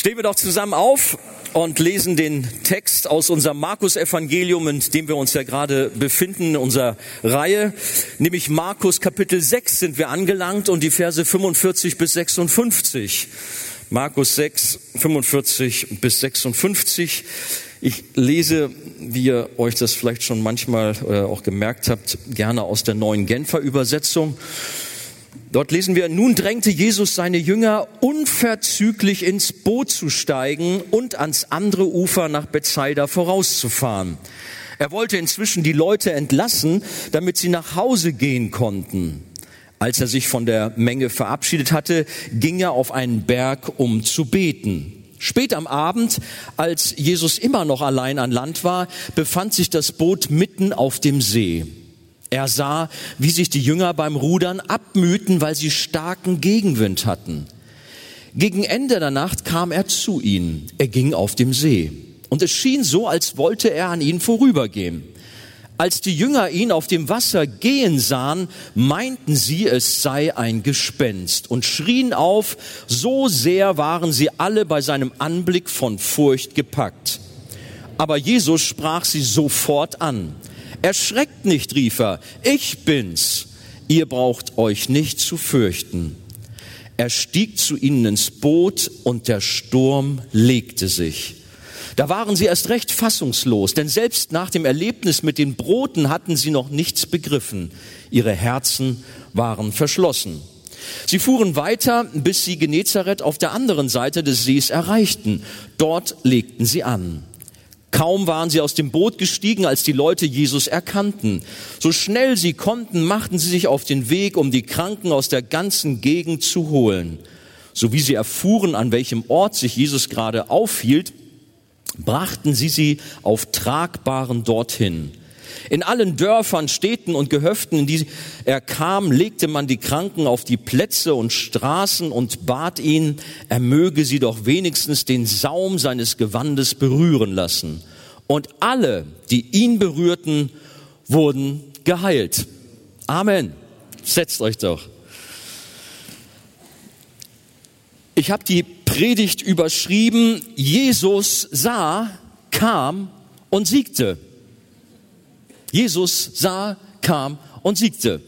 Stehen wir doch zusammen auf und lesen den Text aus unserem Markus-Evangelium, in dem wir uns ja gerade befinden, in unserer Reihe. Nämlich Markus Kapitel 6 sind wir angelangt und die Verse 45 bis 56. Markus 6, 45 bis 56. Ich lese, wie ihr euch das vielleicht schon manchmal äh, auch gemerkt habt, gerne aus der neuen Genfer Übersetzung. Dort lesen wir, nun drängte Jesus seine Jünger unverzüglich ins Boot zu steigen und ans andere Ufer nach Bethsaida vorauszufahren. Er wollte inzwischen die Leute entlassen, damit sie nach Hause gehen konnten. Als er sich von der Menge verabschiedet hatte, ging er auf einen Berg, um zu beten. Spät am Abend, als Jesus immer noch allein an Land war, befand sich das Boot mitten auf dem See. Er sah, wie sich die Jünger beim Rudern abmühten, weil sie starken Gegenwind hatten. Gegen Ende der Nacht kam er zu ihnen. Er ging auf dem See. Und es schien so, als wollte er an ihnen vorübergehen. Als die Jünger ihn auf dem Wasser gehen sahen, meinten sie, es sei ein Gespenst und schrien auf, so sehr waren sie alle bei seinem Anblick von Furcht gepackt. Aber Jesus sprach sie sofort an. Erschreckt nicht, rief er, ich bin's, ihr braucht euch nicht zu fürchten. Er stieg zu ihnen ins Boot und der Sturm legte sich. Da waren sie erst recht fassungslos, denn selbst nach dem Erlebnis mit den Broten hatten sie noch nichts begriffen. Ihre Herzen waren verschlossen. Sie fuhren weiter, bis sie Genezareth auf der anderen Seite des Sees erreichten. Dort legten sie an. Kaum waren sie aus dem Boot gestiegen, als die Leute Jesus erkannten. So schnell sie konnten, machten sie sich auf den Weg, um die Kranken aus der ganzen Gegend zu holen. So wie sie erfuhren, an welchem Ort sich Jesus gerade aufhielt, brachten sie sie auf Tragbaren dorthin. In allen Dörfern, Städten und Gehöften, in die er kam, legte man die Kranken auf die Plätze und Straßen und bat ihn, er möge sie doch wenigstens den Saum seines Gewandes berühren lassen. Und alle, die ihn berührten, wurden geheilt. Amen. Setzt euch doch. Ich habe die Predigt überschrieben, Jesus sah, kam und siegte. Jesus sah, kam und siegte.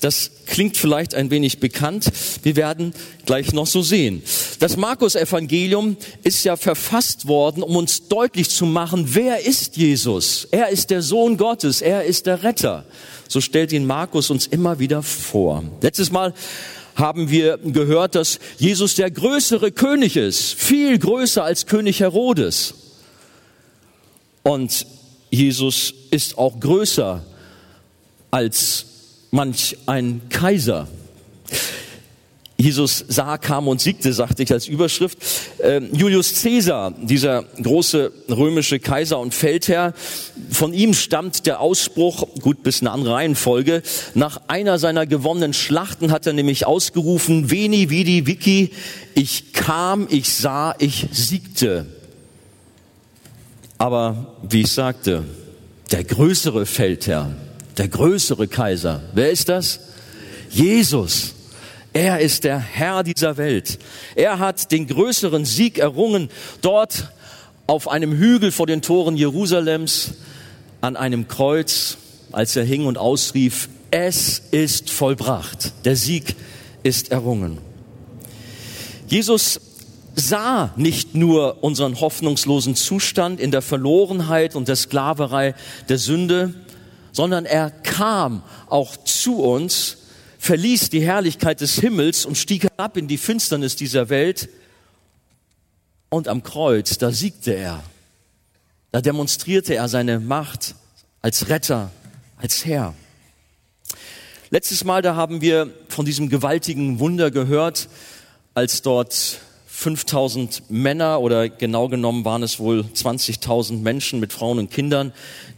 Das klingt vielleicht ein wenig bekannt. Wir werden gleich noch so sehen. Das Markus-Evangelium ist ja verfasst worden, um uns deutlich zu machen, wer ist Jesus? Er ist der Sohn Gottes. Er ist der Retter. So stellt ihn Markus uns immer wieder vor. Letztes Mal haben wir gehört, dass Jesus der größere König ist. Viel größer als König Herodes. Und Jesus ist auch größer als manch ein Kaiser. Jesus sah, kam und siegte, sagte ich als Überschrift. Ähm, Julius Caesar, dieser große römische Kaiser und Feldherr, von ihm stammt der Ausspruch, gut bis eine andere Reihenfolge, nach einer seiner gewonnenen Schlachten hat er nämlich ausgerufen, Veni, Vidi, Vici, ich kam, ich sah, ich siegte. Aber wie ich sagte, der größere Feldherr, der größere Kaiser, wer ist das? Jesus. Er ist der Herr dieser Welt. Er hat den größeren Sieg errungen, dort auf einem Hügel vor den Toren Jerusalems, an einem Kreuz, als er hing und ausrief, es ist vollbracht. Der Sieg ist errungen. Jesus sah nicht nur unseren hoffnungslosen Zustand in der Verlorenheit und der Sklaverei der Sünde, sondern er kam auch zu uns, verließ die Herrlichkeit des Himmels und stieg herab in die Finsternis dieser Welt. Und am Kreuz, da siegte er. Da demonstrierte er seine Macht als Retter, als Herr. Letztes Mal, da haben wir von diesem gewaltigen Wunder gehört, als dort 5000 Männer oder genau genommen waren es wohl 20.000 Menschen mit Frauen und Kindern,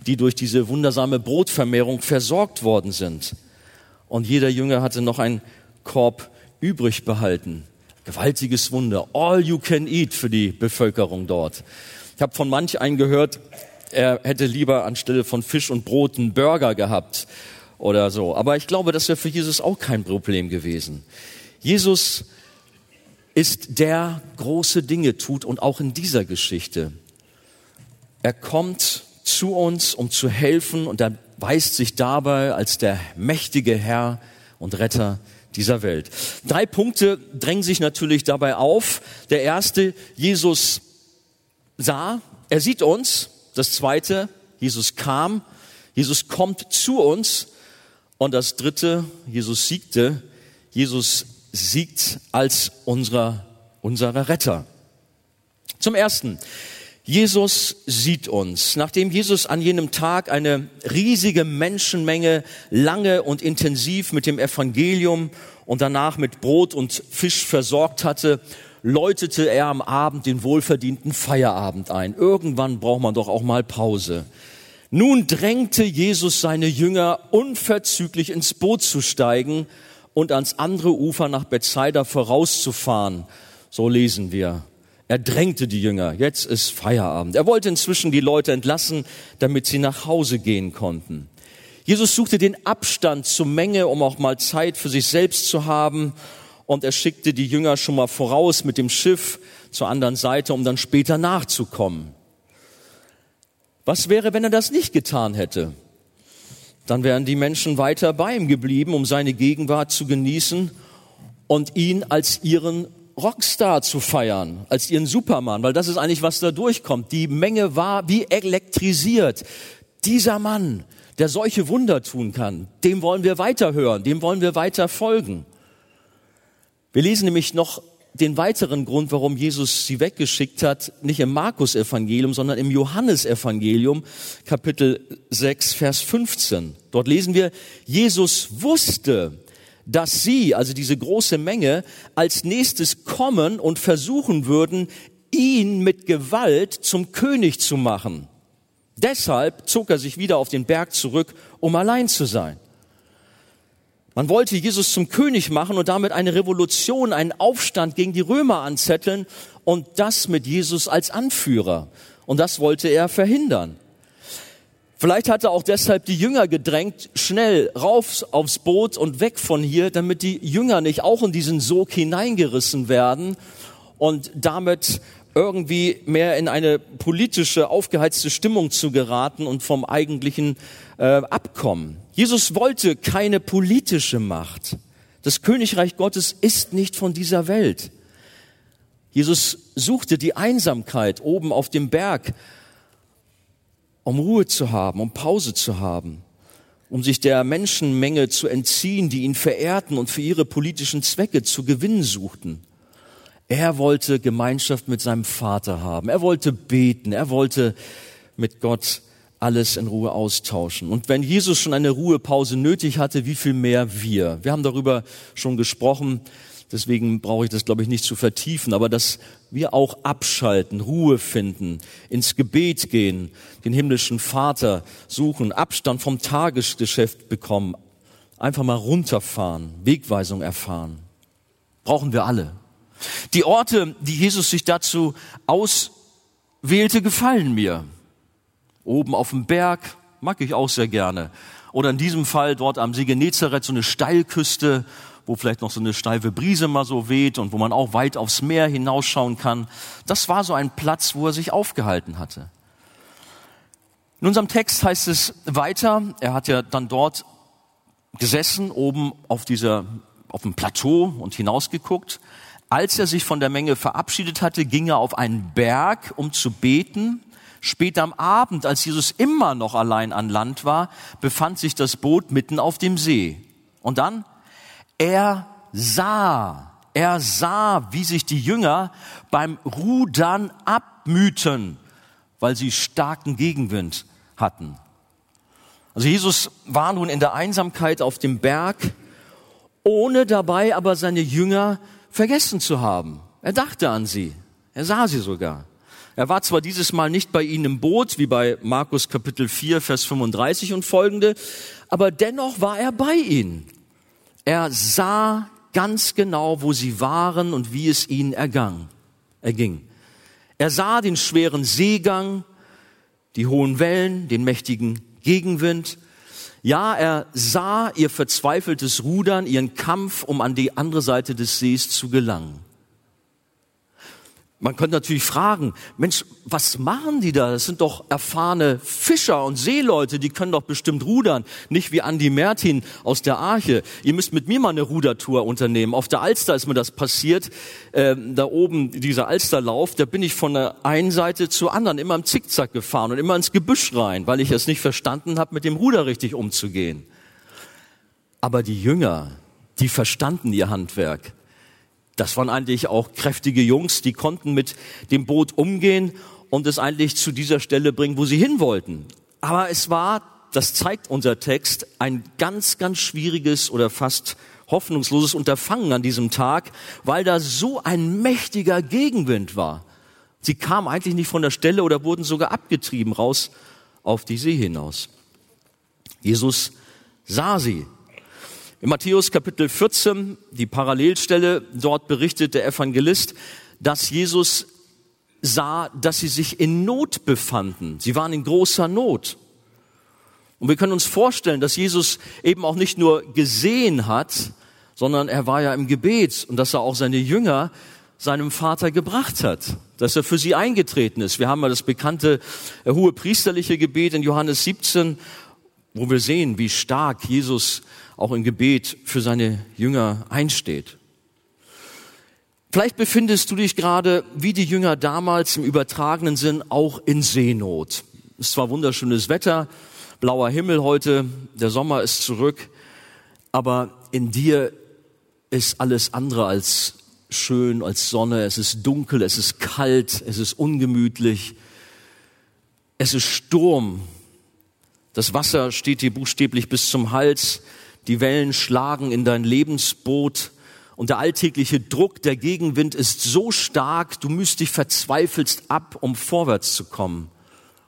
die durch diese wundersame Brotvermehrung versorgt worden sind. Und jeder Jünger hatte noch einen Korb übrig behalten. Gewaltiges Wunder. All you can eat für die Bevölkerung dort. Ich habe von manch einen gehört, er hätte lieber anstelle von Fisch und Brot einen Burger gehabt oder so. Aber ich glaube, das wäre für Jesus auch kein Problem gewesen. Jesus ist, der große Dinge tut und auch in dieser Geschichte. Er kommt zu uns, um zu helfen und er weist sich dabei als der mächtige Herr und Retter dieser Welt. Drei Punkte drängen sich natürlich dabei auf. Der erste, Jesus sah, er sieht uns. Das zweite, Jesus kam, Jesus kommt zu uns. Und das dritte, Jesus siegte, Jesus siegt als unser, unserer Retter. Zum ersten, Jesus sieht uns. Nachdem Jesus an jenem Tag eine riesige Menschenmenge lange und intensiv mit dem Evangelium und danach mit Brot und Fisch versorgt hatte, läutete er am Abend den wohlverdienten Feierabend ein. Irgendwann braucht man doch auch mal Pause. Nun drängte Jesus seine Jünger unverzüglich ins Boot zu steigen und ans andere Ufer nach Bethsaida vorauszufahren. So lesen wir. Er drängte die Jünger, jetzt ist Feierabend. Er wollte inzwischen die Leute entlassen, damit sie nach Hause gehen konnten. Jesus suchte den Abstand zur Menge, um auch mal Zeit für sich selbst zu haben. Und er schickte die Jünger schon mal voraus mit dem Schiff zur anderen Seite, um dann später nachzukommen. Was wäre, wenn er das nicht getan hätte? Dann wären die Menschen weiter bei ihm geblieben, um seine Gegenwart zu genießen und ihn als ihren Rockstar zu feiern, als ihren Supermann, weil das ist eigentlich, was da durchkommt. Die Menge war wie elektrisiert. Dieser Mann, der solche Wunder tun kann, dem wollen wir weiterhören, dem wollen wir weiter folgen. Wir lesen nämlich noch den weiteren Grund, warum Jesus sie weggeschickt hat, nicht im Markus-Evangelium, sondern im Johannesevangelium, Kapitel 6, Vers 15. Dort lesen wir, Jesus wusste, dass sie, also diese große Menge, als nächstes kommen und versuchen würden, ihn mit Gewalt zum König zu machen. Deshalb zog er sich wieder auf den Berg zurück, um allein zu sein. Man wollte Jesus zum König machen und damit eine Revolution, einen Aufstand gegen die Römer anzetteln und das mit Jesus als Anführer. Und das wollte er verhindern. Vielleicht hat er auch deshalb die Jünger gedrängt, schnell rauf aufs Boot und weg von hier, damit die Jünger nicht auch in diesen Sog hineingerissen werden und damit irgendwie mehr in eine politische, aufgeheizte Stimmung zu geraten und vom eigentlichen äh, abkommen. Jesus wollte keine politische Macht. Das Königreich Gottes ist nicht von dieser Welt. Jesus suchte die Einsamkeit oben auf dem Berg um Ruhe zu haben, um Pause zu haben, um sich der Menschenmenge zu entziehen, die ihn verehrten und für ihre politischen Zwecke zu gewinnen suchten. Er wollte Gemeinschaft mit seinem Vater haben. Er wollte beten. Er wollte mit Gott alles in Ruhe austauschen. Und wenn Jesus schon eine Ruhepause nötig hatte, wie viel mehr wir? Wir haben darüber schon gesprochen. Deswegen brauche ich das, glaube ich, nicht zu vertiefen, aber dass wir auch abschalten, Ruhe finden, ins Gebet gehen, den himmlischen Vater suchen, Abstand vom Tagesgeschäft bekommen, einfach mal runterfahren, Wegweisung erfahren. Brauchen wir alle. Die Orte, die Jesus sich dazu auswählte, gefallen mir. Oben auf dem Berg mag ich auch sehr gerne. Oder in diesem Fall dort am See Genezareth so eine Steilküste, wo vielleicht noch so eine steife Brise mal so weht und wo man auch weit aufs Meer hinausschauen kann. Das war so ein Platz, wo er sich aufgehalten hatte. In unserem Text heißt es weiter, er hat ja dann dort gesessen, oben auf dieser, auf dem Plateau und hinausgeguckt. Als er sich von der Menge verabschiedet hatte, ging er auf einen Berg, um zu beten. Später am Abend, als Jesus immer noch allein an Land war, befand sich das Boot mitten auf dem See. Und dann er sah, er sah, wie sich die Jünger beim Rudern abmühten, weil sie starken Gegenwind hatten. Also Jesus war nun in der Einsamkeit auf dem Berg, ohne dabei aber seine Jünger vergessen zu haben. Er dachte an sie. Er sah sie sogar. Er war zwar dieses Mal nicht bei ihnen im Boot, wie bei Markus Kapitel 4, Vers 35 und folgende, aber dennoch war er bei ihnen. Er sah ganz genau, wo sie waren und wie es ihnen ergang, erging. Er sah den schweren Seegang, die hohen Wellen, den mächtigen Gegenwind. Ja, er sah ihr verzweifeltes Rudern, ihren Kampf, um an die andere Seite des Sees zu gelangen. Man könnte natürlich fragen, Mensch, was machen die da? Das sind doch erfahrene Fischer und Seeleute, die können doch bestimmt rudern. Nicht wie Andy Mertin aus der Arche. Ihr müsst mit mir mal eine Rudertour unternehmen. Auf der Alster ist mir das passiert. Äh, da oben, dieser Alsterlauf, da bin ich von der einen Seite zur anderen immer im Zickzack gefahren und immer ins Gebüsch rein, weil ich es nicht verstanden habe, mit dem Ruder richtig umzugehen. Aber die Jünger, die verstanden ihr Handwerk. Das waren eigentlich auch kräftige Jungs, die konnten mit dem Boot umgehen und es eigentlich zu dieser Stelle bringen, wo sie hin wollten. Aber es war, das zeigt unser Text, ein ganz, ganz schwieriges oder fast hoffnungsloses Unterfangen an diesem Tag, weil da so ein mächtiger Gegenwind war. Sie kamen eigentlich nicht von der Stelle oder wurden sogar abgetrieben raus auf die See hinaus. Jesus sah sie in Matthäus Kapitel 14, die Parallelstelle, dort berichtet der Evangelist, dass Jesus sah, dass sie sich in Not befanden. Sie waren in großer Not. Und wir können uns vorstellen, dass Jesus eben auch nicht nur gesehen hat, sondern er war ja im Gebet und dass er auch seine Jünger seinem Vater gebracht hat, dass er für sie eingetreten ist. Wir haben ja das bekannte äh, hohe priesterliche Gebet in Johannes 17, wo wir sehen, wie stark Jesus auch im Gebet für seine Jünger einsteht. Vielleicht befindest du dich gerade wie die Jünger damals im übertragenen Sinn auch in Seenot. Es ist zwar wunderschönes Wetter, blauer Himmel heute, der Sommer ist zurück, aber in dir ist alles andere als schön, als Sonne. Es ist dunkel, es ist kalt, es ist ungemütlich, es ist Sturm. Das Wasser steht dir buchstäblich bis zum Hals die Wellen schlagen in dein Lebensboot und der alltägliche Druck, der Gegenwind ist so stark, du müsst dich verzweifelst ab, um vorwärts zu kommen,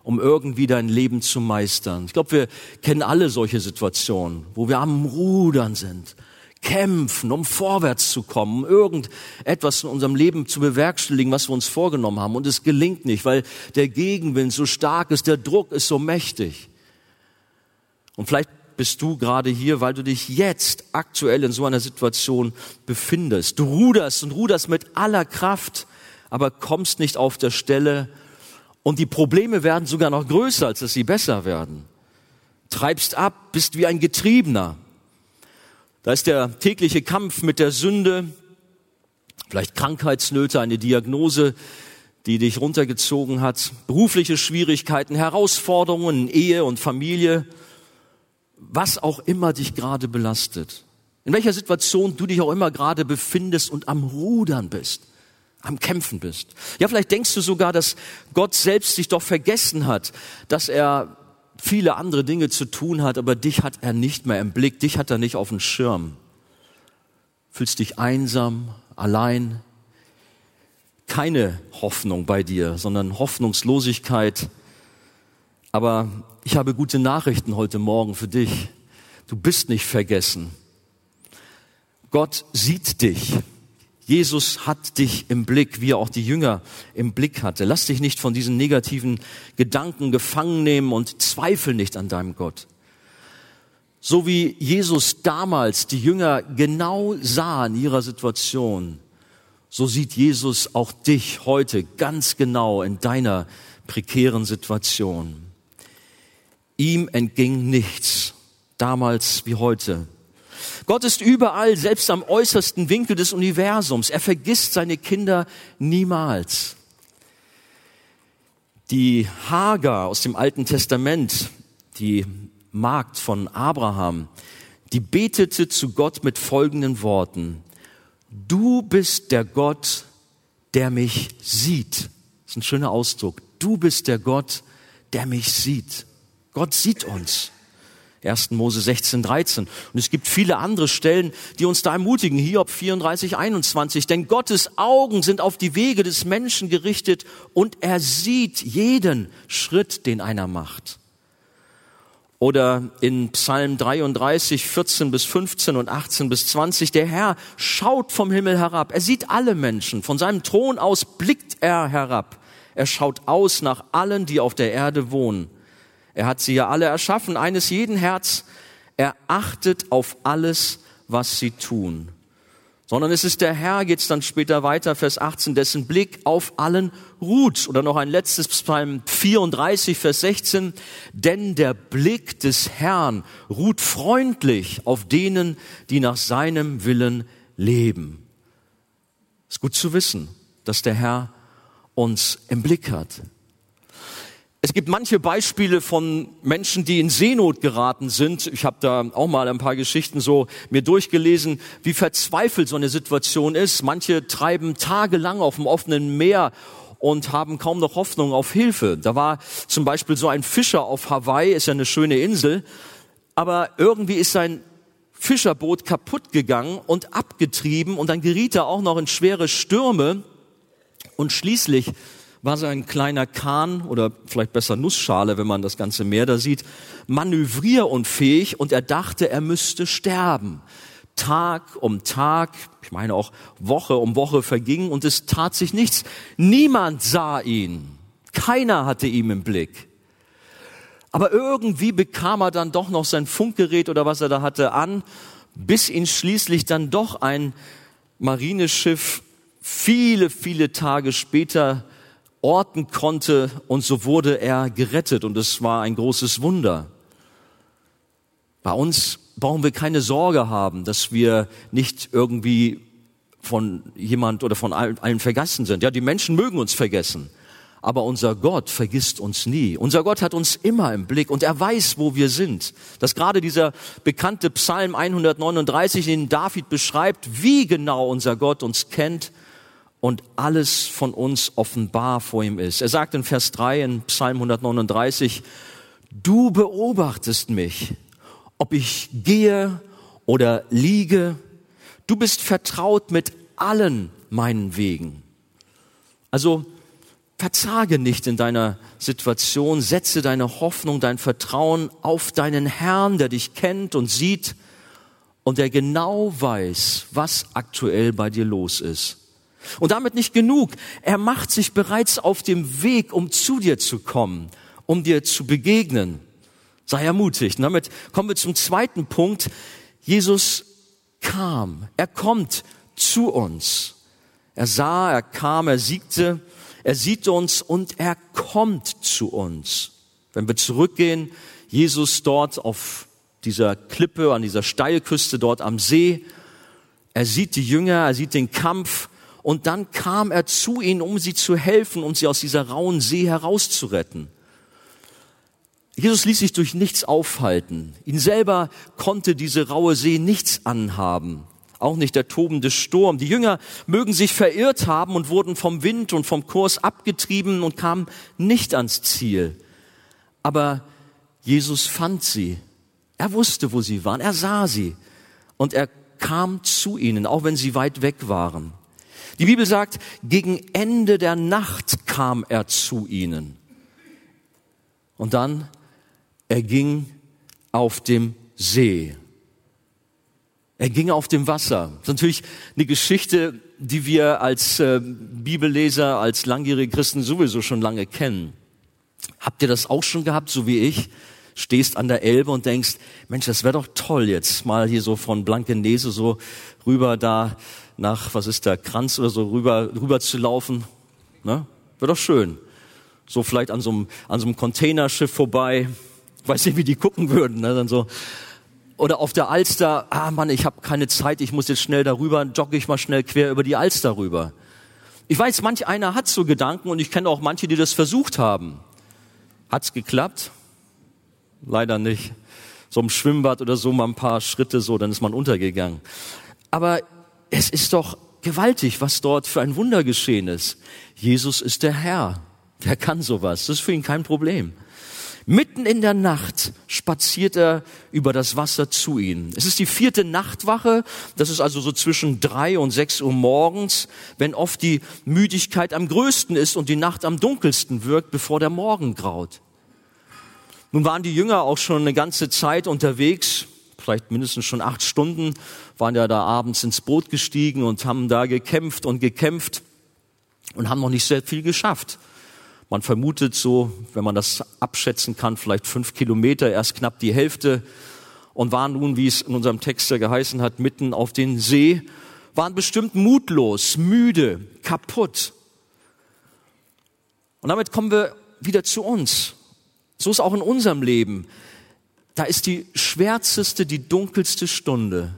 um irgendwie dein Leben zu meistern. Ich glaube, wir kennen alle solche Situationen, wo wir am Rudern sind, kämpfen, um vorwärts zu kommen, um irgendetwas in unserem Leben zu bewerkstelligen, was wir uns vorgenommen haben. Und es gelingt nicht, weil der Gegenwind so stark ist, der Druck ist so mächtig. Und vielleicht bist du gerade hier, weil du dich jetzt aktuell in so einer Situation befindest. Du ruderst und ruderst mit aller Kraft, aber kommst nicht auf der Stelle und die Probleme werden sogar noch größer, als dass sie besser werden. Treibst ab, bist wie ein Getriebener. Da ist der tägliche Kampf mit der Sünde, vielleicht Krankheitsnöte, eine Diagnose, die dich runtergezogen hat, berufliche Schwierigkeiten, Herausforderungen Ehe und Familie, was auch immer dich gerade belastet, in welcher Situation du dich auch immer gerade befindest und am Rudern bist, am Kämpfen bist. Ja, vielleicht denkst du sogar, dass Gott selbst dich doch vergessen hat, dass er viele andere Dinge zu tun hat, aber dich hat er nicht mehr im Blick, dich hat er nicht auf dem Schirm. Fühlst dich einsam, allein, keine Hoffnung bei dir, sondern Hoffnungslosigkeit. Aber ich habe gute Nachrichten heute Morgen für dich. Du bist nicht vergessen. Gott sieht dich. Jesus hat dich im Blick, wie er auch die Jünger im Blick hatte. Lass dich nicht von diesen negativen Gedanken gefangen nehmen und zweifel nicht an deinem Gott. So wie Jesus damals die Jünger genau sah in ihrer Situation, so sieht Jesus auch dich heute ganz genau in deiner prekären Situation. Ihm entging nichts, damals wie heute. Gott ist überall, selbst am äußersten Winkel des Universums. Er vergisst seine Kinder niemals. Die Hagar aus dem Alten Testament, die Magd von Abraham, die betete zu Gott mit folgenden Worten. Du bist der Gott, der mich sieht. Das ist ein schöner Ausdruck. Du bist der Gott, der mich sieht. Gott sieht uns. 1. Mose 16, 13. Und es gibt viele andere Stellen, die uns da ermutigen. Hiob 34, 21. Denn Gottes Augen sind auf die Wege des Menschen gerichtet und er sieht jeden Schritt, den einer macht. Oder in Psalm 33, 14 bis 15 und 18 bis 20. Der Herr schaut vom Himmel herab. Er sieht alle Menschen. Von seinem Thron aus blickt er herab. Er schaut aus nach allen, die auf der Erde wohnen. Er hat sie ja alle erschaffen, eines jeden Herz. Er achtet auf alles, was sie tun. sondern es ist der Herr, geht's dann später weiter, Vers 18, dessen Blick auf allen ruht. Oder noch ein letztes Psalm 34, Vers 16, denn der Blick des Herrn ruht freundlich auf denen, die nach seinem Willen leben. Ist gut zu wissen, dass der Herr uns im Blick hat. Es gibt manche Beispiele von Menschen, die in Seenot geraten sind. Ich habe da auch mal ein paar Geschichten so mir durchgelesen, wie verzweifelt so eine Situation ist. Manche treiben tagelang auf dem offenen Meer und haben kaum noch Hoffnung auf Hilfe. Da war zum Beispiel so ein Fischer auf Hawaii, ist ja eine schöne Insel, aber irgendwie ist sein Fischerboot kaputt gegangen und abgetrieben und dann geriet er auch noch in schwere Stürme und schließlich war so ein kleiner Kahn oder vielleicht besser Nussschale, wenn man das ganze Meer da sieht, manövrierunfähig und er dachte, er müsste sterben. Tag um Tag, ich meine auch Woche um Woche verging und es tat sich nichts. Niemand sah ihn. Keiner hatte ihn im Blick. Aber irgendwie bekam er dann doch noch sein Funkgerät oder was er da hatte an, bis ihn schließlich dann doch ein Marineschiff viele, viele Tage später orten konnte und so wurde er gerettet und es war ein großes Wunder. Bei uns brauchen wir keine Sorge haben, dass wir nicht irgendwie von jemand oder von allen vergessen sind. Ja, die Menschen mögen uns vergessen, aber unser Gott vergisst uns nie. Unser Gott hat uns immer im Blick und er weiß, wo wir sind. Dass gerade dieser bekannte Psalm 139, den David beschreibt, wie genau unser Gott uns kennt und alles von uns offenbar vor ihm ist. Er sagt in Vers 3 in Psalm 139, du beobachtest mich, ob ich gehe oder liege. Du bist vertraut mit allen meinen Wegen. Also verzage nicht in deiner Situation, setze deine Hoffnung, dein Vertrauen auf deinen Herrn, der dich kennt und sieht und der genau weiß, was aktuell bei dir los ist. Und damit nicht genug. Er macht sich bereits auf dem Weg, um zu dir zu kommen, um dir zu begegnen. Sei ermutigt. Und damit kommen wir zum zweiten Punkt. Jesus kam. Er kommt zu uns. Er sah, er kam, er siegte, er sieht uns und er kommt zu uns. Wenn wir zurückgehen, Jesus dort auf dieser Klippe, an dieser Steilküste dort am See, er sieht die Jünger, er sieht den Kampf, und dann kam er zu ihnen, um sie zu helfen, um sie aus dieser rauen See herauszuretten. Jesus ließ sich durch nichts aufhalten. Ihn selber konnte diese raue See nichts anhaben. Auch nicht der tobende Sturm. Die Jünger mögen sich verirrt haben und wurden vom Wind und vom Kurs abgetrieben und kamen nicht ans Ziel. Aber Jesus fand sie. Er wusste, wo sie waren. Er sah sie. Und er kam zu ihnen, auch wenn sie weit weg waren. Die Bibel sagt, gegen Ende der Nacht kam er zu ihnen. Und dann, er ging auf dem See. Er ging auf dem Wasser. Das ist natürlich eine Geschichte, die wir als äh, Bibelleser, als langjährige Christen sowieso schon lange kennen. Habt ihr das auch schon gehabt, so wie ich? Stehst an der Elbe und denkst, Mensch, das wäre doch toll, jetzt mal hier so von Blankenese so rüber da nach, was ist der, Kranz oder so rüber, rüber zu laufen. Ne? Wäre doch schön. So vielleicht an so einem, an so einem Containerschiff vorbei. Weiß nicht, wie die gucken würden. Ne? Dann so. Oder auf der Alster, ah Mann, ich habe keine Zeit, ich muss jetzt schnell darüber, jogge ich mal schnell quer über die Alster rüber. Ich weiß, manch einer hat so Gedanken und ich kenne auch manche, die das versucht haben. Hat's geklappt? Leider nicht. So im Schwimmbad oder so mal ein paar Schritte so, dann ist man untergegangen. Aber es ist doch gewaltig, was dort für ein Wunder geschehen ist. Jesus ist der Herr. Der kann sowas. Das ist für ihn kein Problem. Mitten in der Nacht spaziert er über das Wasser zu ihnen. Es ist die vierte Nachtwache. Das ist also so zwischen drei und sechs Uhr morgens, wenn oft die Müdigkeit am größten ist und die Nacht am dunkelsten wirkt, bevor der Morgen graut. Nun waren die Jünger auch schon eine ganze Zeit unterwegs vielleicht mindestens schon acht Stunden, waren ja da abends ins Boot gestiegen und haben da gekämpft und gekämpft und haben noch nicht sehr viel geschafft. Man vermutet so, wenn man das abschätzen kann, vielleicht fünf Kilometer, erst knapp die Hälfte und waren nun, wie es in unserem Text ja geheißen hat, mitten auf den See waren bestimmt mutlos, müde, kaputt. Und damit kommen wir wieder zu uns. So ist auch in unserem Leben. Da ist die schwärzeste, die dunkelste Stunde.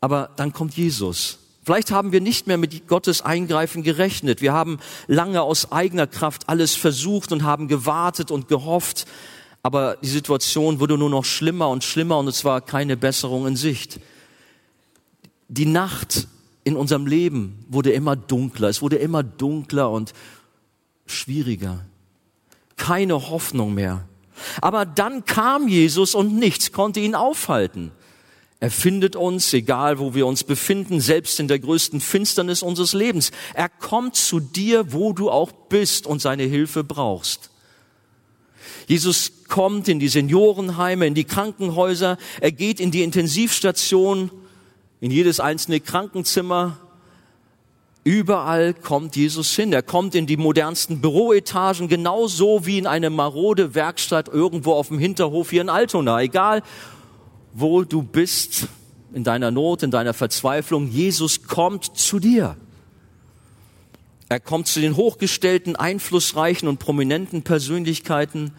Aber dann kommt Jesus. Vielleicht haben wir nicht mehr mit Gottes Eingreifen gerechnet. Wir haben lange aus eigener Kraft alles versucht und haben gewartet und gehofft. Aber die Situation wurde nur noch schlimmer und schlimmer und es war keine Besserung in Sicht. Die Nacht in unserem Leben wurde immer dunkler. Es wurde immer dunkler und schwieriger. Keine Hoffnung mehr. Aber dann kam Jesus und nichts konnte ihn aufhalten. Er findet uns, egal wo wir uns befinden, selbst in der größten Finsternis unseres Lebens. Er kommt zu dir, wo du auch bist und seine Hilfe brauchst. Jesus kommt in die Seniorenheime, in die Krankenhäuser, er geht in die Intensivstation, in jedes einzelne Krankenzimmer, Überall kommt Jesus hin. Er kommt in die modernsten Büroetagen, genauso wie in eine marode Werkstatt irgendwo auf dem Hinterhof hier in Altona. Egal, wo du bist, in deiner Not, in deiner Verzweiflung, Jesus kommt zu dir. Er kommt zu den hochgestellten, einflussreichen und prominenten Persönlichkeiten,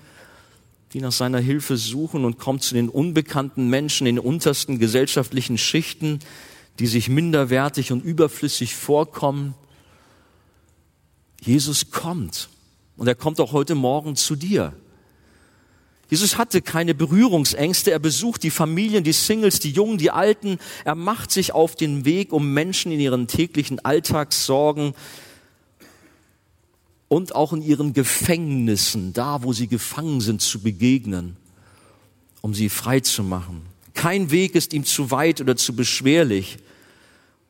die nach seiner Hilfe suchen und kommt zu den unbekannten Menschen in untersten gesellschaftlichen Schichten, die sich minderwertig und überflüssig vorkommen. Jesus kommt und er kommt auch heute Morgen zu dir. Jesus hatte keine Berührungsängste. Er besucht die Familien, die Singles, die Jungen, die Alten. Er macht sich auf den Weg, um Menschen in ihren täglichen Alltagssorgen und auch in ihren Gefängnissen, da wo sie gefangen sind, zu begegnen, um sie frei zu machen. Kein Weg ist ihm zu weit oder zu beschwerlich.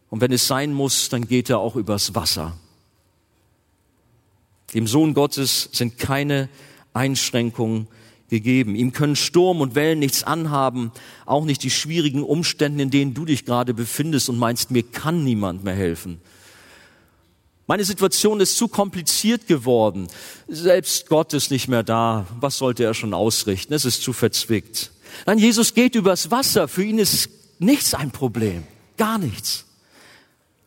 Und wenn es sein muss, dann geht er auch übers Wasser. Dem Sohn Gottes sind keine Einschränkungen gegeben. Ihm können Sturm und Wellen nichts anhaben, auch nicht die schwierigen Umstände, in denen du dich gerade befindest und meinst, mir kann niemand mehr helfen. Meine Situation ist zu kompliziert geworden. Selbst Gott ist nicht mehr da. Was sollte er schon ausrichten? Es ist zu verzwickt. Nein, Jesus geht übers Wasser. Für ihn ist nichts ein Problem. Gar nichts.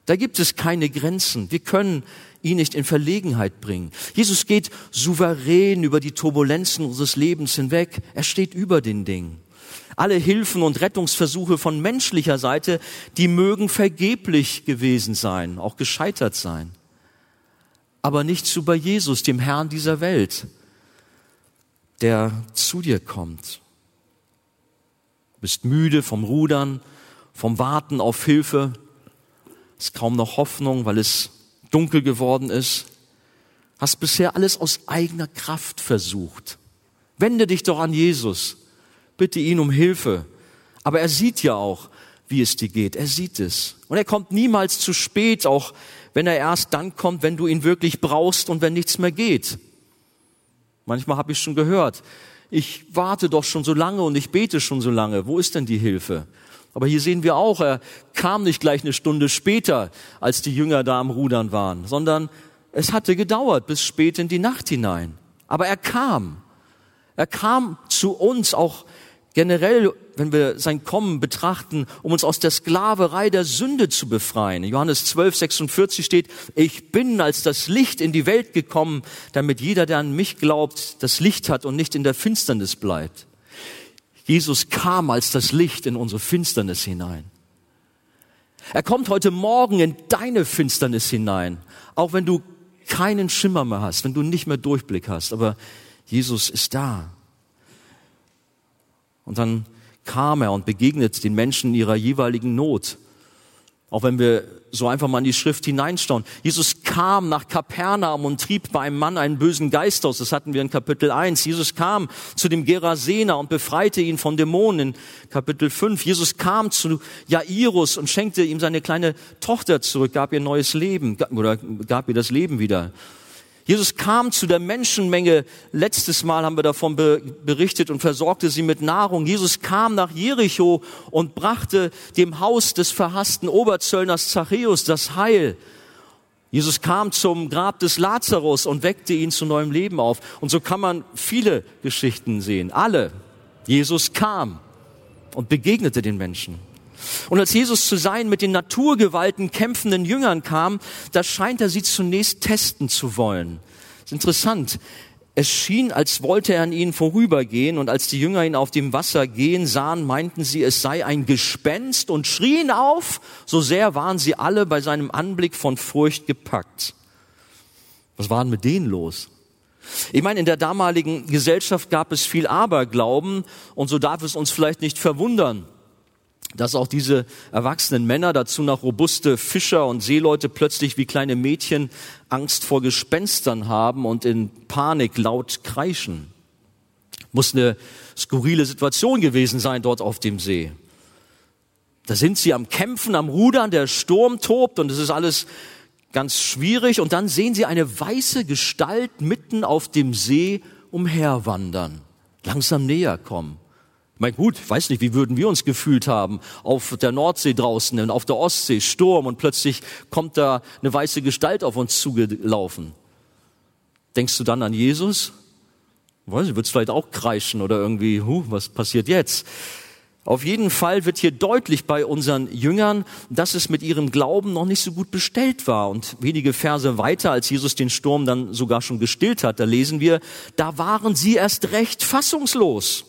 Da gibt es keine Grenzen. Wir können ihn nicht in Verlegenheit bringen. Jesus geht souverän über die Turbulenzen unseres Lebens hinweg. Er steht über den Dingen. Alle Hilfen und Rettungsversuche von menschlicher Seite, die mögen vergeblich gewesen sein, auch gescheitert sein. Aber nicht so bei Jesus, dem Herrn dieser Welt, der zu dir kommt. Bist müde vom Rudern, vom Warten auf Hilfe, ist kaum noch Hoffnung, weil es dunkel geworden ist. Hast bisher alles aus eigener Kraft versucht. Wende dich doch an Jesus. Bitte ihn um Hilfe. Aber er sieht ja auch, wie es dir geht. Er sieht es. Und er kommt niemals zu spät, auch wenn er erst dann kommt, wenn du ihn wirklich brauchst und wenn nichts mehr geht. Manchmal habe ich schon gehört, ich warte doch schon so lange und ich bete schon so lange. Wo ist denn die Hilfe? Aber hier sehen wir auch, er kam nicht gleich eine Stunde später, als die Jünger da am Rudern waren, sondern es hatte gedauert bis spät in die Nacht hinein. Aber er kam. Er kam zu uns auch generell, wenn wir sein Kommen betrachten, um uns aus der Sklaverei der Sünde zu befreien. In Johannes 12, 46 steht, ich bin als das Licht in die Welt gekommen, damit jeder, der an mich glaubt, das Licht hat und nicht in der Finsternis bleibt. Jesus kam als das Licht in unsere Finsternis hinein. Er kommt heute Morgen in deine Finsternis hinein, auch wenn du keinen Schimmer mehr hast, wenn du nicht mehr Durchblick hast, aber Jesus ist da. Und dann kam er und begegnet den Menschen in ihrer jeweiligen Not. Auch wenn wir so einfach mal in die Schrift hineinschauen. Jesus kam nach Kapernaum und trieb bei einem Mann einen bösen Geist aus. Das hatten wir in Kapitel 1. Jesus kam zu dem Gerasener und befreite ihn von Dämonen in Kapitel 5. Jesus kam zu Jairus und schenkte ihm seine kleine Tochter zurück, gab ihr neues Leben oder gab ihr das Leben wieder. Jesus kam zu der Menschenmenge. Letztes Mal haben wir davon berichtet und versorgte sie mit Nahrung. Jesus kam nach Jericho und brachte dem Haus des verhassten Oberzöllners Zachäus das Heil. Jesus kam zum Grab des Lazarus und weckte ihn zu neuem Leben auf. Und so kann man viele Geschichten sehen. Alle. Jesus kam und begegnete den Menschen. Und als Jesus zu seinen mit den Naturgewalten kämpfenden Jüngern kam, da scheint er sie zunächst testen zu wollen. Das ist interessant. Es schien, als wollte er an ihnen vorübergehen, und als die Jünger ihn auf dem Wasser gehen sahen, meinten sie, es sei ein Gespenst und schrien auf, so sehr waren sie alle bei seinem Anblick von Furcht gepackt. Was war denn mit denen los? Ich meine, in der damaligen Gesellschaft gab es viel Aberglauben, und so darf es uns vielleicht nicht verwundern, dass auch diese erwachsenen Männer, dazu noch robuste Fischer und Seeleute, plötzlich wie kleine Mädchen Angst vor Gespenstern haben und in Panik laut kreischen. Muss eine skurrile Situation gewesen sein dort auf dem See. Da sind sie am Kämpfen, am Rudern, der Sturm tobt und es ist alles ganz schwierig und dann sehen sie eine weiße Gestalt mitten auf dem See umherwandern, langsam näher kommen. Ich meine, gut, weiß nicht, wie würden wir uns gefühlt haben auf der Nordsee draußen und auf der Ostsee, Sturm und plötzlich kommt da eine weiße Gestalt auf uns zugelaufen. Denkst du dann an Jesus? Weiß ich, wird's vielleicht auch kreischen oder irgendwie, huh, was passiert jetzt? Auf jeden Fall wird hier deutlich bei unseren Jüngern, dass es mit ihrem Glauben noch nicht so gut bestellt war. Und wenige Verse weiter, als Jesus den Sturm dann sogar schon gestillt hat, da lesen wir, da waren sie erst recht fassungslos.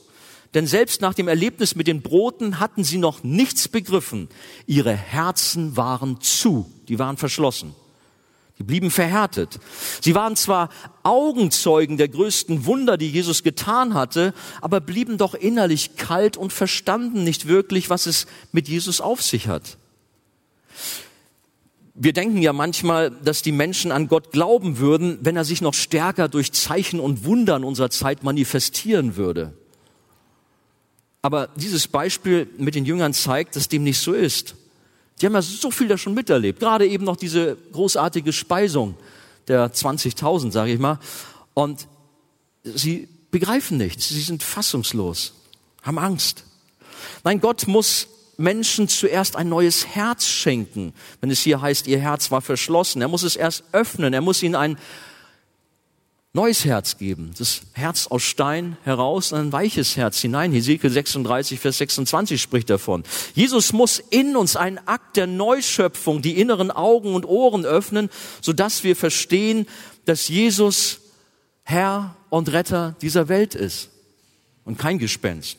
Denn selbst nach dem Erlebnis mit den Broten hatten sie noch nichts begriffen. Ihre Herzen waren zu, die waren verschlossen. Die blieben verhärtet. Sie waren zwar Augenzeugen der größten Wunder, die Jesus getan hatte, aber blieben doch innerlich kalt und verstanden nicht wirklich, was es mit Jesus auf sich hat. Wir denken ja manchmal, dass die Menschen an Gott glauben würden, wenn er sich noch stärker durch Zeichen und Wunder in unserer Zeit manifestieren würde. Aber dieses Beispiel mit den Jüngern zeigt, dass dem nicht so ist. Die haben ja so viel da schon miterlebt. Gerade eben noch diese großartige Speisung der 20.000, sage ich mal. Und sie begreifen nichts. Sie sind fassungslos, haben Angst. Nein, Gott muss Menschen zuerst ein neues Herz schenken. Wenn es hier heißt, ihr Herz war verschlossen. Er muss es erst öffnen. Er muss ihnen ein neues Herz geben. Das Herz aus Stein heraus, ein weiches Herz hinein. Hesekiel 36, Vers 26 spricht davon. Jesus muss in uns einen Akt der Neuschöpfung, die inneren Augen und Ohren öffnen, sodass wir verstehen, dass Jesus Herr und Retter dieser Welt ist und kein Gespenst.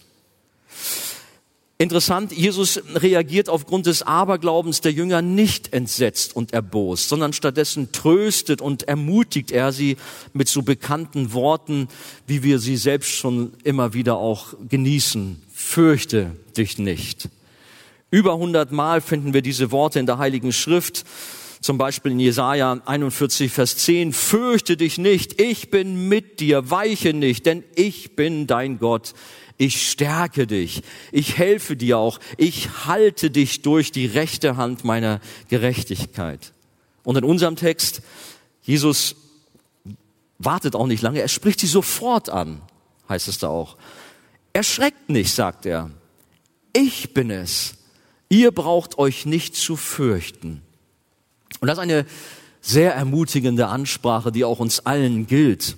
Interessant, Jesus reagiert aufgrund des Aberglaubens der Jünger nicht entsetzt und erbost, sondern stattdessen tröstet und ermutigt er sie mit so bekannten Worten, wie wir sie selbst schon immer wieder auch genießen. Fürchte dich nicht. Über 100 Mal finden wir diese Worte in der Heiligen Schrift. Zum Beispiel in Jesaja 41, Vers 10. Fürchte dich nicht. Ich bin mit dir. Weiche nicht, denn ich bin dein Gott ich stärke dich, ich helfe dir auch, ich halte dich durch die rechte Hand meiner Gerechtigkeit. Und in unserem Text, Jesus wartet auch nicht lange, er spricht sie sofort an, heißt es da auch. Erschreckt nicht, sagt er. Ich bin es. Ihr braucht euch nicht zu fürchten. Und das ist eine sehr ermutigende Ansprache, die auch uns allen gilt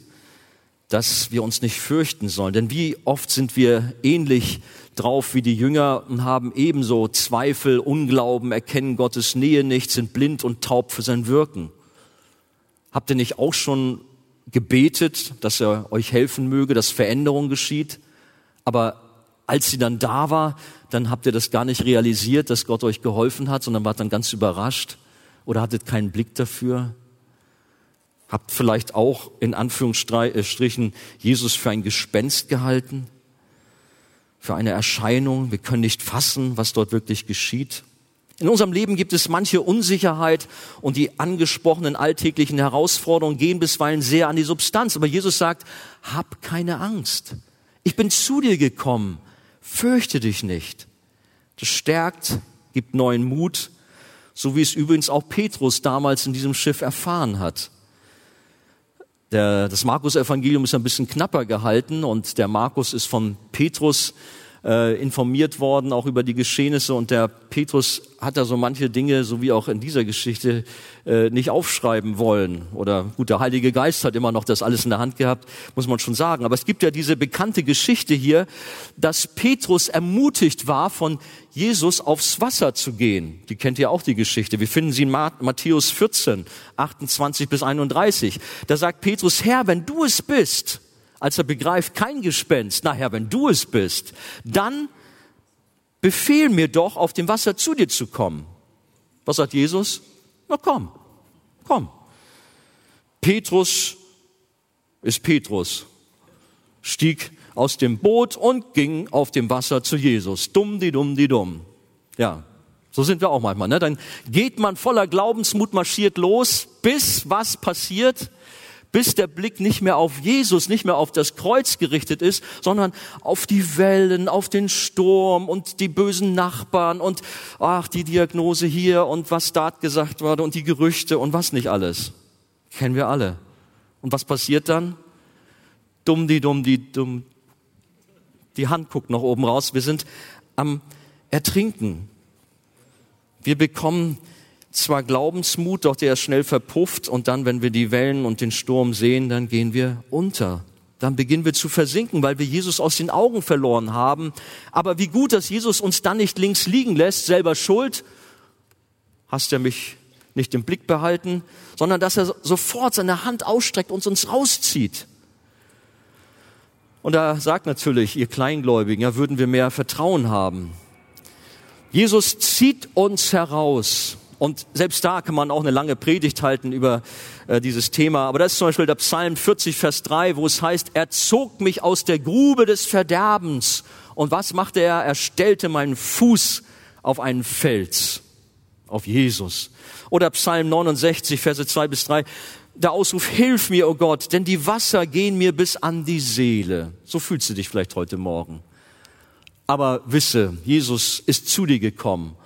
dass wir uns nicht fürchten sollen. Denn wie oft sind wir ähnlich drauf wie die Jünger und haben ebenso Zweifel, Unglauben, erkennen Gottes Nähe nicht, sind blind und taub für sein Wirken. Habt ihr nicht auch schon gebetet, dass er euch helfen möge, dass Veränderung geschieht? Aber als sie dann da war, dann habt ihr das gar nicht realisiert, dass Gott euch geholfen hat, sondern wart dann ganz überrascht oder hattet keinen Blick dafür. Habt vielleicht auch in Anführungsstrichen Jesus für ein Gespenst gehalten, für eine Erscheinung. Wir können nicht fassen, was dort wirklich geschieht. In unserem Leben gibt es manche Unsicherheit und die angesprochenen alltäglichen Herausforderungen gehen bisweilen sehr an die Substanz. Aber Jesus sagt, hab keine Angst. Ich bin zu dir gekommen. Fürchte dich nicht. Das stärkt, gibt neuen Mut, so wie es übrigens auch Petrus damals in diesem Schiff erfahren hat. Der, das Markus-Evangelium ist ein bisschen knapper gehalten und der Markus ist von Petrus äh, informiert worden, auch über die Geschehnisse. Und der Petrus hat da so manche Dinge, so wie auch in dieser Geschichte, äh, nicht aufschreiben wollen. Oder gut, der Heilige Geist hat immer noch das alles in der Hand gehabt, muss man schon sagen. Aber es gibt ja diese bekannte Geschichte hier, dass Petrus ermutigt war, von Jesus aufs Wasser zu gehen. Die kennt ihr auch die Geschichte. Wir finden sie in Matthäus 14, 28 bis 31. Da sagt Petrus, Herr, wenn du es bist, als er begreift, kein Gespenst, na Herr, wenn du es bist, dann befehl mir doch, auf dem Wasser zu dir zu kommen. Was sagt Jesus? Na komm, komm. Petrus ist Petrus, stieg aus dem Boot und ging auf dem Wasser zu Jesus. Dumm, die dumm, die dumm. Ja, so sind wir auch manchmal. Ne? Dann geht man voller Glaubensmut marschiert los, bis was passiert? Bis der Blick nicht mehr auf Jesus, nicht mehr auf das Kreuz gerichtet ist, sondern auf die Wellen, auf den Sturm und die bösen Nachbarn und ach, die Diagnose hier und was dort gesagt wurde und die Gerüchte und was nicht alles. Kennen wir alle. Und was passiert dann? Dumm, die dumm, die dumm. Die Hand guckt noch oben raus. Wir sind am Ertrinken. Wir bekommen zwar Glaubensmut, doch der ist schnell verpufft und dann, wenn wir die Wellen und den Sturm sehen, dann gehen wir unter. Dann beginnen wir zu versinken, weil wir Jesus aus den Augen verloren haben. Aber wie gut, dass Jesus uns dann nicht links liegen lässt, selber schuld. Hast du mich nicht im Blick behalten, sondern dass er sofort seine Hand ausstreckt und uns rauszieht. Und er sagt natürlich, ihr Kleingläubigen, ja, würden wir mehr Vertrauen haben. Jesus zieht uns heraus und selbst da kann man auch eine lange Predigt halten über äh, dieses Thema. Aber das ist zum Beispiel der Psalm 40, Vers 3, wo es heißt, er zog mich aus der Grube des Verderbens. Und was machte er? Er stellte meinen Fuß auf einen Fels, auf Jesus. Oder Psalm 69, Verse 2 bis 3. Der Ausruf, hilf mir, o oh Gott, denn die Wasser gehen mir bis an die Seele. So fühlst du dich vielleicht heute Morgen. Aber wisse, Jesus ist zu dir gekommen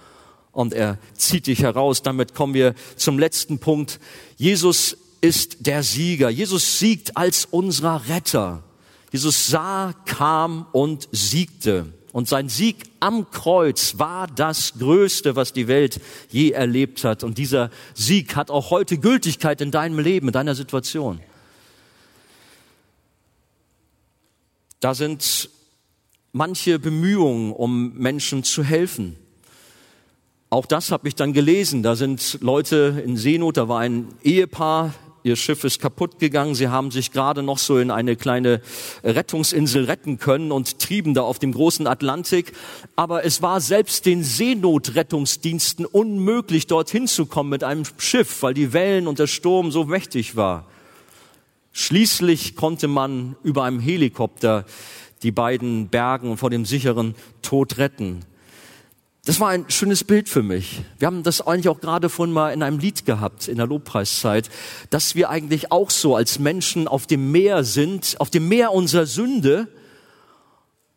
und er zieht dich heraus. Damit kommen wir zum letzten Punkt. Jesus ist der Sieger. Jesus siegt als unser Retter. Jesus sah, kam und siegte. Und sein Sieg am Kreuz war das Größte, was die Welt je erlebt hat. Und dieser Sieg hat auch heute Gültigkeit in deinem Leben, in deiner Situation. Da sind manche Bemühungen, um Menschen zu helfen. Auch das habe ich dann gelesen. Da sind Leute in Seenot, da war ein Ehepaar, ihr Schiff ist kaputt gegangen, sie haben sich gerade noch so in eine kleine Rettungsinsel retten können und trieben da auf dem großen Atlantik. Aber es war selbst den Seenotrettungsdiensten unmöglich, dorthin zu kommen mit einem Schiff, weil die Wellen und der Sturm so mächtig war. Schließlich konnte man über einem Helikopter die beiden bergen vor dem sicheren Tod retten. Das war ein schönes Bild für mich. Wir haben das eigentlich auch gerade vorhin mal in einem Lied gehabt, in der Lobpreiszeit, dass wir eigentlich auch so als Menschen auf dem Meer sind, auf dem Meer unserer Sünde,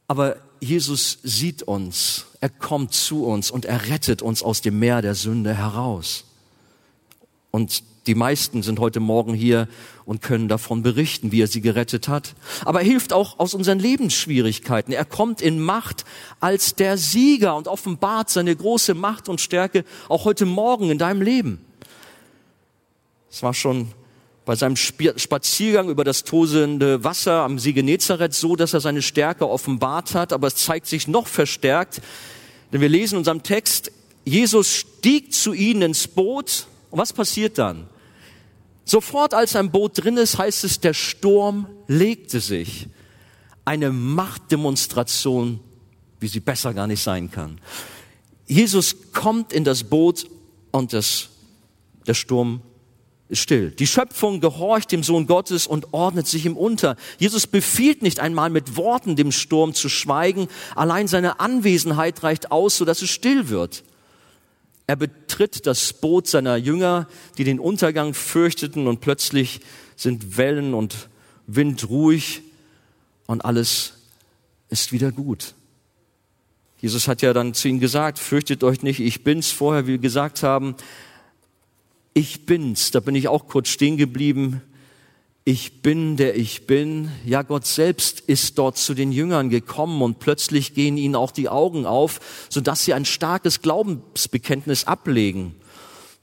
aber Jesus sieht uns, er kommt zu uns und er rettet uns aus dem Meer der Sünde heraus. Und die meisten sind heute Morgen hier und können davon berichten, wie er sie gerettet hat. Aber er hilft auch aus unseren Lebensschwierigkeiten. Er kommt in Macht als der Sieger und offenbart seine große Macht und Stärke auch heute Morgen in deinem Leben. Es war schon bei seinem Spaziergang über das tosende Wasser am See Genezareth so, dass er seine Stärke offenbart hat, aber es zeigt sich noch verstärkt, denn wir lesen in unserem Text, Jesus stieg zu ihnen ins Boot und was passiert dann? Sofort als ein Boot drin ist, heißt es, der Sturm legte sich. Eine Machtdemonstration, wie sie besser gar nicht sein kann. Jesus kommt in das Boot und das, der Sturm ist still. Die Schöpfung gehorcht dem Sohn Gottes und ordnet sich ihm unter. Jesus befiehlt nicht einmal mit Worten dem Sturm zu schweigen. Allein seine Anwesenheit reicht aus, sodass es still wird. Er betritt das Boot seiner Jünger, die den Untergang fürchteten und plötzlich sind Wellen und Wind ruhig und alles ist wieder gut. Jesus hat ja dann zu ihnen gesagt, fürchtet euch nicht, ich bin's. Vorher, wie wir gesagt haben, ich bin's. Da bin ich auch kurz stehen geblieben. Ich bin, der ich bin. Ja, Gott selbst ist dort zu den Jüngern gekommen und plötzlich gehen ihnen auch die Augen auf, sodass sie ein starkes Glaubensbekenntnis ablegen.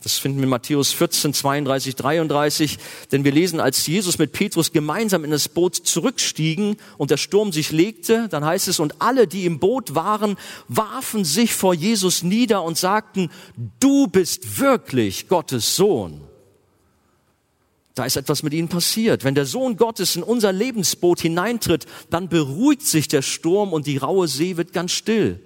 Das finden wir in Matthäus 14, 32, 33. Denn wir lesen, als Jesus mit Petrus gemeinsam in das Boot zurückstiegen und der Sturm sich legte, dann heißt es, und alle, die im Boot waren, warfen sich vor Jesus nieder und sagten, du bist wirklich Gottes Sohn. Da ist etwas mit ihnen passiert. Wenn der Sohn Gottes in unser Lebensboot hineintritt, dann beruhigt sich der Sturm und die raue See wird ganz still.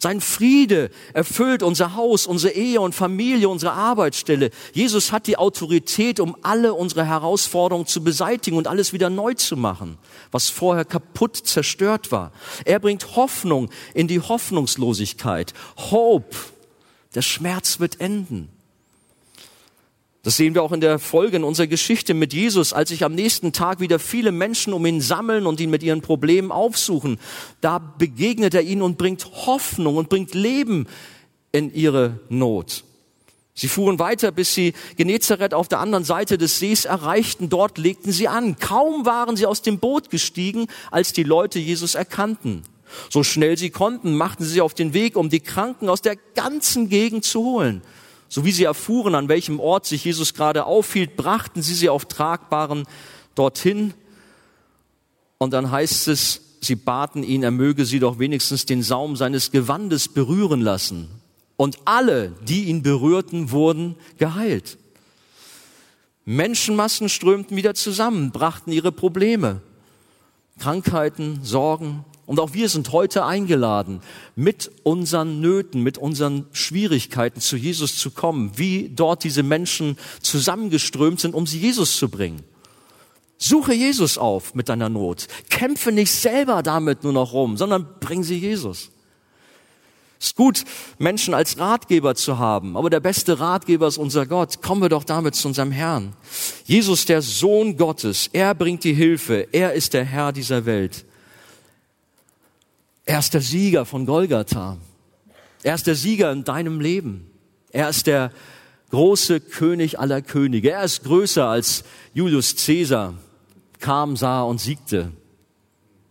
Sein Friede erfüllt unser Haus, unsere Ehe und Familie, unsere Arbeitsstelle. Jesus hat die Autorität, um alle unsere Herausforderungen zu beseitigen und alles wieder neu zu machen, was vorher kaputt zerstört war. Er bringt Hoffnung in die Hoffnungslosigkeit. Hope. Der Schmerz wird enden. Das sehen wir auch in der Folge in unserer Geschichte mit Jesus, als sich am nächsten Tag wieder viele Menschen um ihn sammeln und ihn mit ihren Problemen aufsuchen. Da begegnet er ihnen und bringt Hoffnung und bringt Leben in ihre Not. Sie fuhren weiter, bis sie Genezareth auf der anderen Seite des Sees erreichten. Dort legten sie an. Kaum waren sie aus dem Boot gestiegen, als die Leute Jesus erkannten. So schnell sie konnten, machten sie sich auf den Weg, um die Kranken aus der ganzen Gegend zu holen. So wie sie erfuhren, an welchem Ort sich Jesus gerade aufhielt, brachten sie sie auf Tragbaren dorthin. Und dann heißt es, sie baten ihn, er möge sie doch wenigstens den Saum seines Gewandes berühren lassen. Und alle, die ihn berührten, wurden geheilt. Menschenmassen strömten wieder zusammen, brachten ihre Probleme, Krankheiten, Sorgen, und auch wir sind heute eingeladen, mit unseren Nöten, mit unseren Schwierigkeiten zu Jesus zu kommen, wie dort diese Menschen zusammengeströmt sind, um sie Jesus zu bringen. Suche Jesus auf mit deiner Not. Kämpfe nicht selber damit nur noch rum, sondern bring sie Jesus. Es ist gut, Menschen als Ratgeber zu haben, aber der beste Ratgeber ist unser Gott. Kommen wir doch damit zu unserem Herrn. Jesus, der Sohn Gottes, er bringt die Hilfe, er ist der Herr dieser Welt. Er ist der Sieger von Golgatha. Er ist der Sieger in deinem Leben. Er ist der große König aller Könige. Er ist größer als Julius Caesar kam, sah und siegte.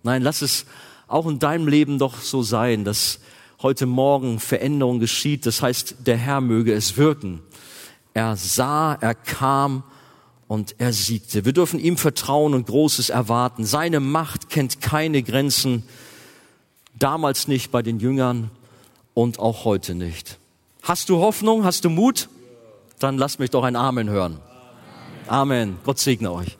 Nein, lass es auch in deinem Leben doch so sein, dass heute Morgen Veränderung geschieht. Das heißt, der Herr möge es wirken. Er sah, er kam und er siegte. Wir dürfen ihm vertrauen und Großes erwarten. Seine Macht kennt keine Grenzen damals nicht bei den Jüngern und auch heute nicht. Hast du Hoffnung? Hast du Mut? Dann lass mich doch ein Amen hören. Amen. Gott segne euch.